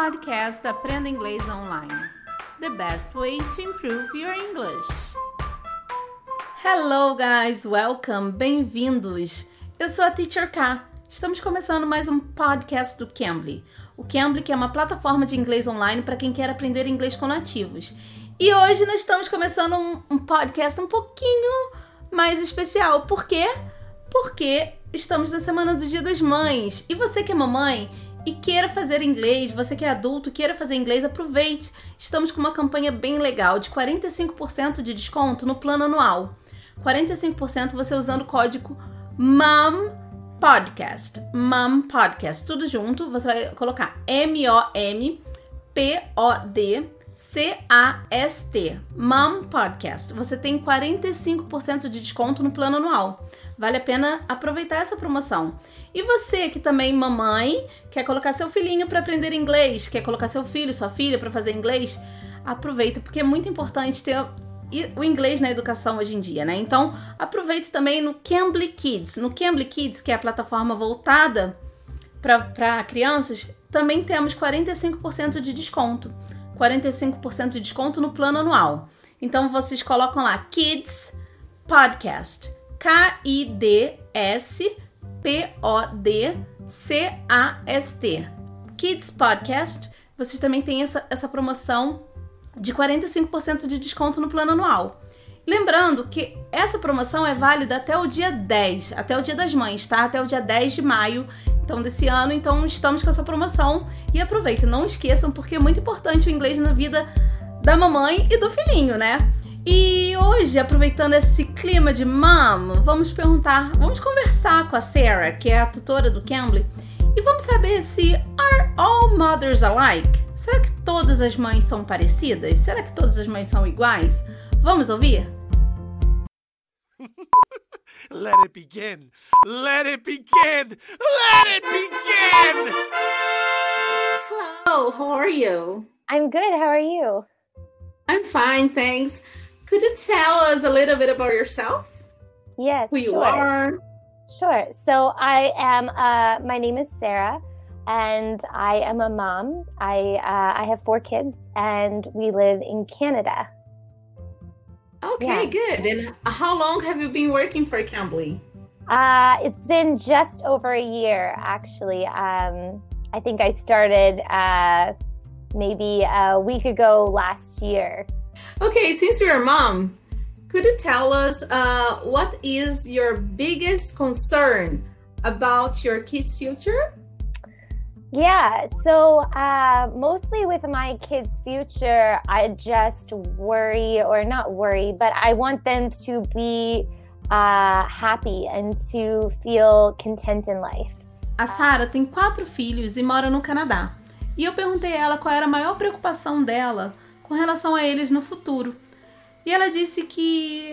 podcast Aprenda Inglês Online. The best way to improve your English. Hello, guys, welcome, bem-vindos. Eu sou a Teacher K. Estamos começando mais um podcast do Cambly. O Cambly que é uma plataforma de inglês online para quem quer aprender inglês com nativos. E hoje nós estamos começando um, um podcast um pouquinho mais especial. Por quê? Porque estamos na semana do Dia das Mães. E você que é mamãe e queira fazer inglês, você que é adulto, queira fazer inglês, aproveite. Estamos com uma campanha bem legal de 45% de desconto no plano anual. 45% você usando o código MOM Podcast. MOM Podcast. Tudo junto. Você vai colocar M-O-M P-O-D C-A-S-T, Mom Podcast. Você tem 45% de desconto no plano anual. Vale a pena aproveitar essa promoção. E você que também mamãe, quer colocar seu filhinho para aprender inglês, quer colocar seu filho, sua filha para fazer inglês, aproveita porque é muito importante ter o inglês na educação hoje em dia, né? Então, aproveite também no Cambly Kids. No Cambly Kids, que é a plataforma voltada para crianças, também temos 45% de desconto. 45% de desconto no plano anual. Então vocês colocam lá Kids Podcast. K-I-D-S P-O-D-C-A-S-T. Kids Podcast. Vocês também têm essa, essa promoção de 45% de desconto no plano anual. Lembrando que essa promoção é válida até o dia 10, até o dia das mães, tá? Até o dia 10 de maio então desse ano, então estamos com essa promoção e aproveitem, não esqueçam porque é muito importante o inglês na vida da mamãe e do filhinho, né? E hoje, aproveitando esse clima de mom, vamos perguntar, vamos conversar com a Sarah, que é a tutora do Cambly, e vamos saber se are all mothers alike? Será que todas as mães são parecidas? Será que todas as mães são iguais? Vamos ouvir? Let it begin. Let it begin. Let it begin. Hello, how are you? I'm good. How are you? I'm fine, thanks. Could you tell us a little bit about yourself? Yes. Who you sure. are? Sure. So I am. Uh, my name is Sarah, and I am a mom. I uh, I have four kids, and we live in Canada. Okay, Yeah. good. And how long have you been working for Cambly? Uh, it's been just over a year, actually. Um, I think I started uh, maybe a week ago last year. Okay, since you're a mom, could you tell us uh, what is your biggest concern about your kids' future? Yeah, so uh, mostly with my kids' future, I just worry, or not worry, but I want them to be uh, happy and to feel content in life. A Sara tem quatro filhos e mora no Canadá. E eu perguntei a ela qual era a maior preocupação dela com relação a eles no futuro. E ela disse que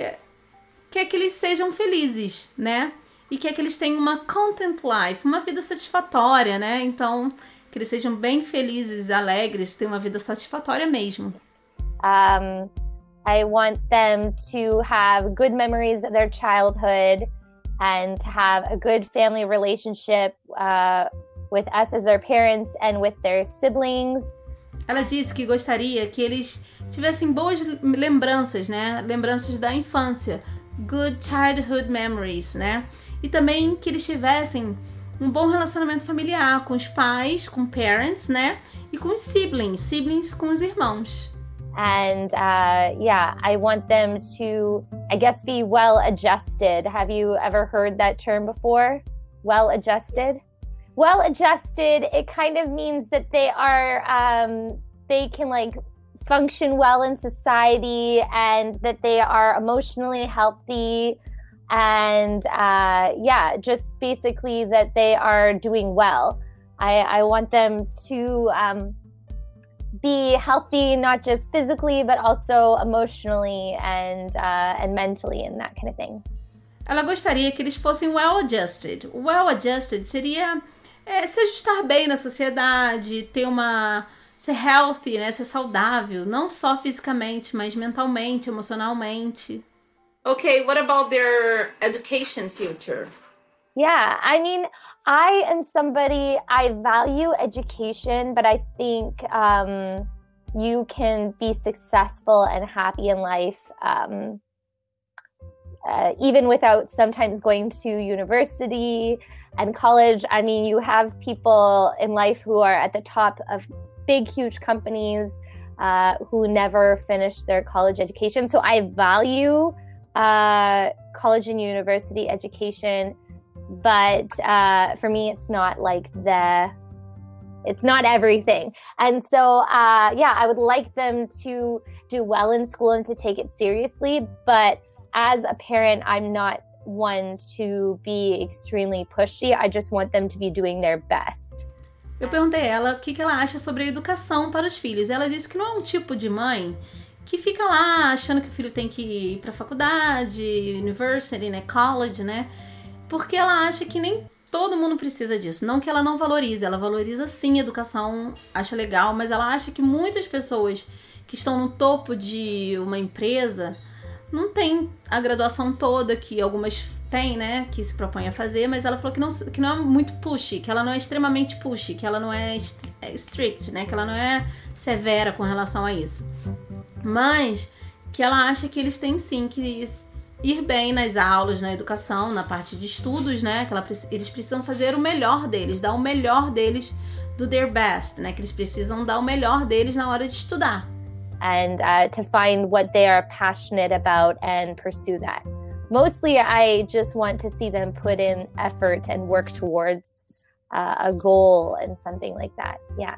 quer que eles sejam felizes, né? E quer que eles tenham uma content life, uma vida satisfatória, né? Então, que eles sejam bem felizes, alegres, tenham uma vida satisfatória mesmo. Um, I want them to have good memories of their childhood and to have a good family relationship uh, with us as their parents and with their siblings. Ela disse que gostaria que eles tivessem boas lembranças, né? Lembranças da infância, good childhood memories, né? E também que eles tivessem um bom relacionamento familiar com os pais, com parents, né? E com os siblings, siblings com os irmãos. And uh, yeah, I want them to, I guess, be well adjusted. Have you ever heard that term before? Well adjusted? Well adjusted, it kind of means that they are, um, they can like function well in society and that they are emotionally healthy. And uh, yeah, just basically that they are doing well. I, I want them to um, be healthy, not just physically, but also emotionally and uh, and mentally and that kind of thing. Ela gostaria que eles fossem well adjusted. Well adjusted seria é, se ajustar bem na sociedade, ter uma ser healthy, né, ser saudável, não só fisicamente, mas mentalmente, emocionalmente. Okay, what about their education future? Yeah, I mean, I am somebody I value education, but I think um, you can be successful and happy in life um, uh, even without sometimes going to university and college. I mean, you have people in life who are at the top of big, huge companies uh, who never finished their college education. So I value uh, college and university education but uh, for me it's not like the it's not everything. And so uh, yeah i would like them to do well in school and to take it seriously but as a parent i'm not one to be extremely pushy. I just want them to be doing their best Eu perguntei a ela o que, que ela acha sobre a educação para os filhos. Ela disse que não é um tipo de mãe que fica lá achando que o filho tem que ir para faculdade, university, né, college, né? porque ela acha que nem todo mundo precisa disso. Não que ela não valorize, ela valoriza sim a educação, acha legal, mas ela acha que muitas pessoas que estão no topo de uma empresa não tem a graduação toda que algumas têm, né, que se propõem a fazer, mas ela falou que não, que não é muito push, que ela não é extremamente push, que ela não é, é strict, né, que ela não é severa com relação a isso. Mas que ela acha que eles têm sim que ir bem nas aulas, na educação, na parte de estudos, né? Que ela, eles precisam fazer o melhor deles, dar o melhor deles do their best, né? Que eles precisam dar o melhor deles na hora de estudar. And uh, to find what they are passionate about and pursue that. Mostly, I just want to see them put in effort and work towards uh, a goal and something like that. Yeah.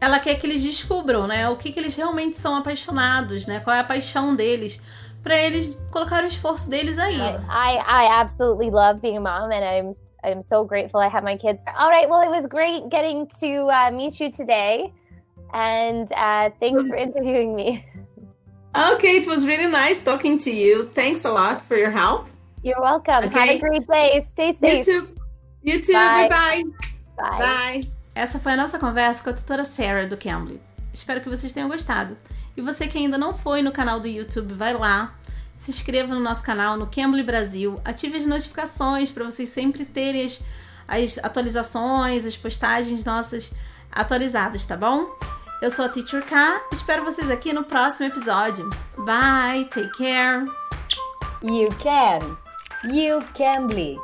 Ela quer que eles descubram, né? O que, que eles realmente são apaixonados, né? Qual é a paixão deles para eles colocar o esforço deles aí. I, I absolutely love being a mom and I'm I'm so grateful I have my kids. All right, well it was great getting to uh, meet you today and uh, thanks for interviewing me. Okay, it was really nice talking to you. Thanks a lot for your help. You're welcome. Okay. Have a great day. Stay safe. You too. You too. Bye. Bye. Bye. Bye. Essa foi a nossa conversa com a tutora Sarah do Cambly. Espero que vocês tenham gostado. E você que ainda não foi no canal do YouTube, vai lá, se inscreva no nosso canal no Cambly Brasil, ative as notificações para vocês sempre terem as, as atualizações, as postagens nossas atualizadas, tá bom? Eu sou a Teacher K, espero vocês aqui no próximo episódio. Bye, take care. You can. You Cambly.